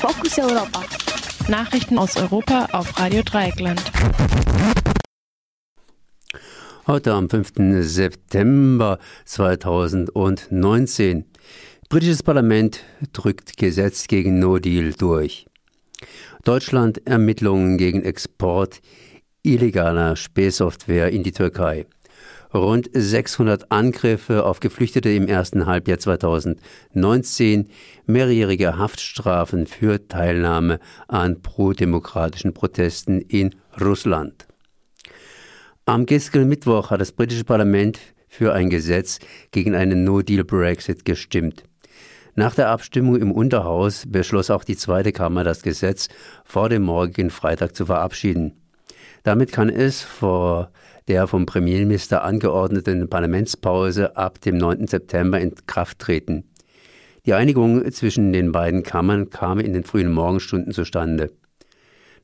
Fokus Europa. Nachrichten aus Europa auf Radio Dreieckland. Heute am 5. September 2019. Britisches Parlament drückt Gesetz gegen No Deal durch. Deutschland Ermittlungen gegen Export illegaler Spähsoftware in die Türkei. Rund 600 Angriffe auf Geflüchtete im ersten Halbjahr 2019, mehrjährige Haftstrafen für Teilnahme an prodemokratischen Protesten in Russland. Am gestrigen Mittwoch hat das britische Parlament für ein Gesetz gegen einen No-Deal-Brexit gestimmt. Nach der Abstimmung im Unterhaus beschloss auch die zweite Kammer, das Gesetz vor dem morgigen Freitag zu verabschieden. Damit kann es vor der vom Premierminister angeordneten Parlamentspause ab dem 9. September in Kraft treten. Die Einigung zwischen den beiden Kammern kam in den frühen Morgenstunden zustande.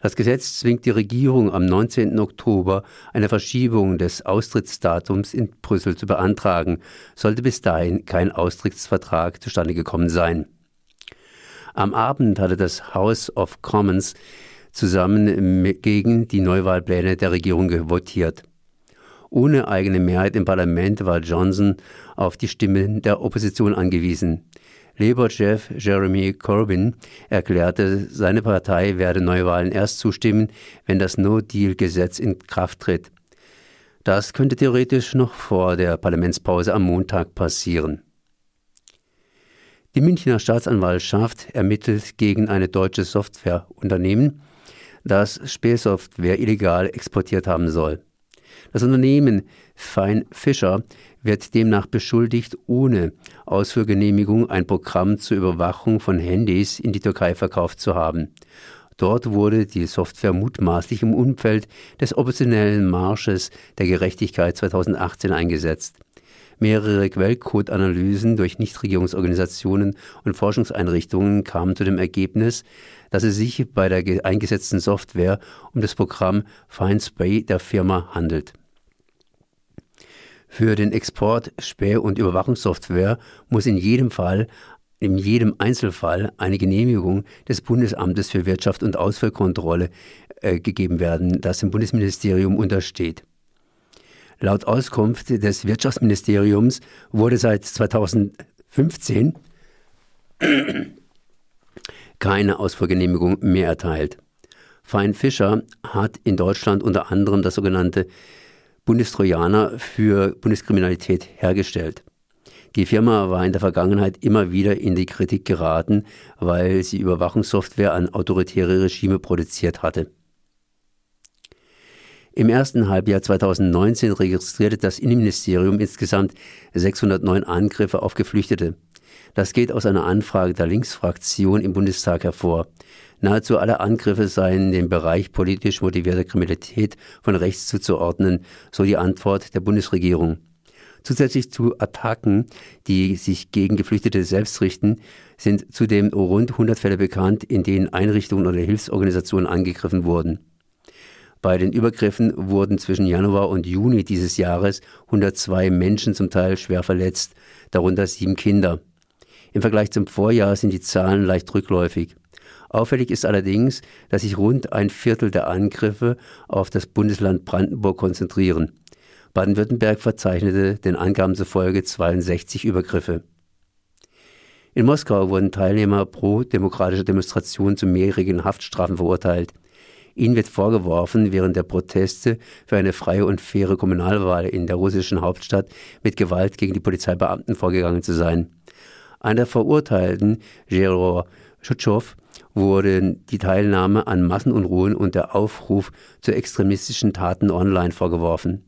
Das Gesetz zwingt die Regierung am 19. Oktober eine Verschiebung des Austrittsdatums in Brüssel zu beantragen, sollte bis dahin kein Austrittsvertrag zustande gekommen sein. Am Abend hatte das House of Commons zusammen gegen die Neuwahlpläne der Regierung votiert. Ohne eigene Mehrheit im Parlament war Johnson auf die Stimmen der Opposition angewiesen. Labour-Chef Jeremy Corbyn erklärte, seine Partei werde Neuwahlen erst zustimmen, wenn das No-Deal-Gesetz in Kraft tritt. Das könnte theoretisch noch vor der Parlamentspause am Montag passieren. Die Münchner Staatsanwaltschaft ermittelt gegen eine deutsche Softwareunternehmen, das Spähsoftware illegal exportiert haben soll. Das Unternehmen Fein Fischer wird demnach beschuldigt, ohne Ausführgenehmigung ein Programm zur Überwachung von Handys in die Türkei verkauft zu haben. Dort wurde die Software mutmaßlich im Umfeld des oppositionellen Marsches der Gerechtigkeit 2018 eingesetzt. Mehrere Quellcode-Analysen durch Nichtregierungsorganisationen und Forschungseinrichtungen kamen zu dem Ergebnis, dass es sich bei der eingesetzten Software um das Programm FineSpray der Firma handelt. Für den Export Späh- und Überwachungssoftware muss in jedem Fall in jedem Einzelfall eine Genehmigung des Bundesamtes für Wirtschaft und Ausfuhrkontrolle äh, gegeben werden, das dem Bundesministerium untersteht. Laut Auskunft des Wirtschaftsministeriums wurde seit 2015 keine Ausfuhrgenehmigung mehr erteilt. Fein Fischer hat in Deutschland unter anderem das sogenannte Bundestrojaner für Bundeskriminalität hergestellt. Die Firma war in der Vergangenheit immer wieder in die Kritik geraten, weil sie Überwachungssoftware an autoritäre Regime produziert hatte. Im ersten Halbjahr 2019 registrierte das Innenministerium insgesamt 609 Angriffe auf Geflüchtete. Das geht aus einer Anfrage der Linksfraktion im Bundestag hervor. Nahezu alle Angriffe seien dem Bereich politisch motivierter Kriminalität von rechts zuzuordnen, so die Antwort der Bundesregierung. Zusätzlich zu Attacken, die sich gegen Geflüchtete selbst richten, sind zudem rund 100 Fälle bekannt, in denen Einrichtungen oder Hilfsorganisationen angegriffen wurden. Bei den Übergriffen wurden zwischen Januar und Juni dieses Jahres 102 Menschen zum Teil schwer verletzt, darunter sieben Kinder. Im Vergleich zum Vorjahr sind die Zahlen leicht rückläufig. Auffällig ist allerdings, dass sich rund ein Viertel der Angriffe auf das Bundesland Brandenburg konzentrieren. Baden-Württemberg verzeichnete den Angaben zufolge 62 Übergriffe. In Moskau wurden Teilnehmer pro-demokratischer Demonstrationen zu mehrjährigen Haftstrafen verurteilt. Ihnen wird vorgeworfen, während der Proteste für eine freie und faire Kommunalwahl in der russischen Hauptstadt mit Gewalt gegen die Polizeibeamten vorgegangen zu sein. Einer Verurteilten, Geror Schutschow, wurde die Teilnahme an Massenunruhen und der Aufruf zu extremistischen Taten online vorgeworfen.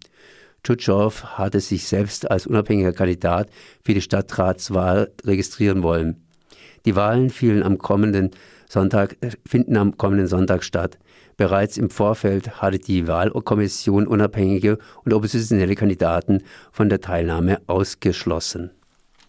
Tschutschov hatte sich selbst als unabhängiger Kandidat für die Stadtratswahl registrieren wollen. Die Wahlen fielen am kommenden Sonntag, finden am kommenden Sonntag statt. Bereits im Vorfeld hatte die Wahlkommission unabhängige und oppositionelle Kandidaten von der Teilnahme ausgeschlossen.